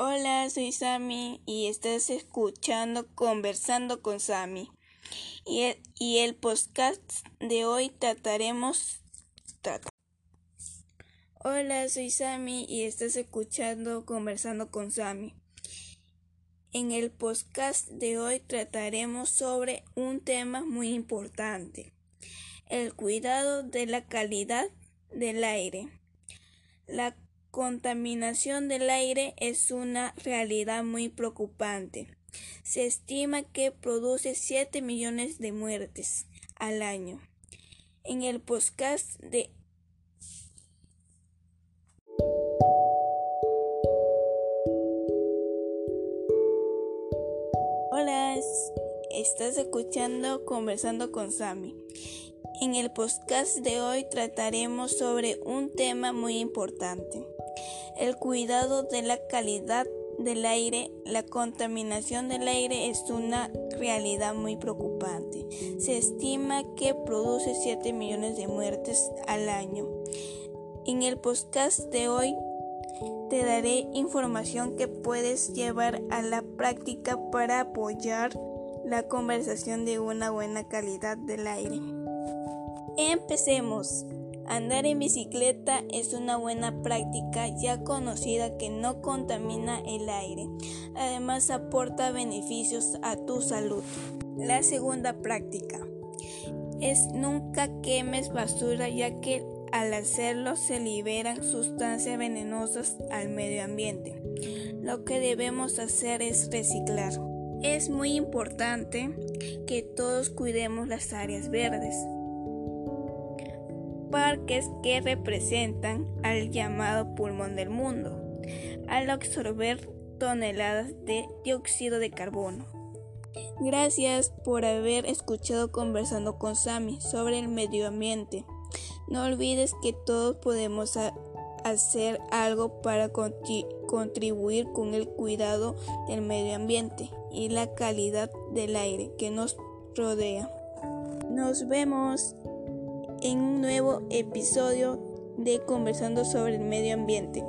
Hola, soy Sami y estás escuchando Conversando con Sami. Y el, el podcast de hoy trataremos... Hola, soy Sami y estás escuchando Conversando con Sami. En el podcast de hoy trataremos sobre un tema muy importante, el cuidado de la calidad del aire. La contaminación del aire es una realidad muy preocupante. Se estima que produce 7 millones de muertes al año. En el podcast de Hola, estás escuchando Conversando con Sami. En el podcast de hoy trataremos sobre un tema muy importante, el cuidado de la calidad del aire. La contaminación del aire es una realidad muy preocupante. Se estima que produce 7 millones de muertes al año. En el podcast de hoy te daré información que puedes llevar a la práctica para apoyar la conversación de una buena calidad del aire. Empecemos. Andar en bicicleta es una buena práctica ya conocida que no contamina el aire. Además aporta beneficios a tu salud. La segunda práctica es nunca quemes basura ya que al hacerlo se liberan sustancias venenosas al medio ambiente. Lo que debemos hacer es reciclar. Es muy importante que todos cuidemos las áreas verdes parques que representan al llamado pulmón del mundo, al absorber toneladas de dióxido de carbono. Gracias por haber escuchado conversando con Sami sobre el medio ambiente. No olvides que todos podemos hacer algo para contribuir con el cuidado del medio ambiente y la calidad del aire que nos rodea. Nos vemos en un nuevo episodio de Conversando sobre el Medio Ambiente.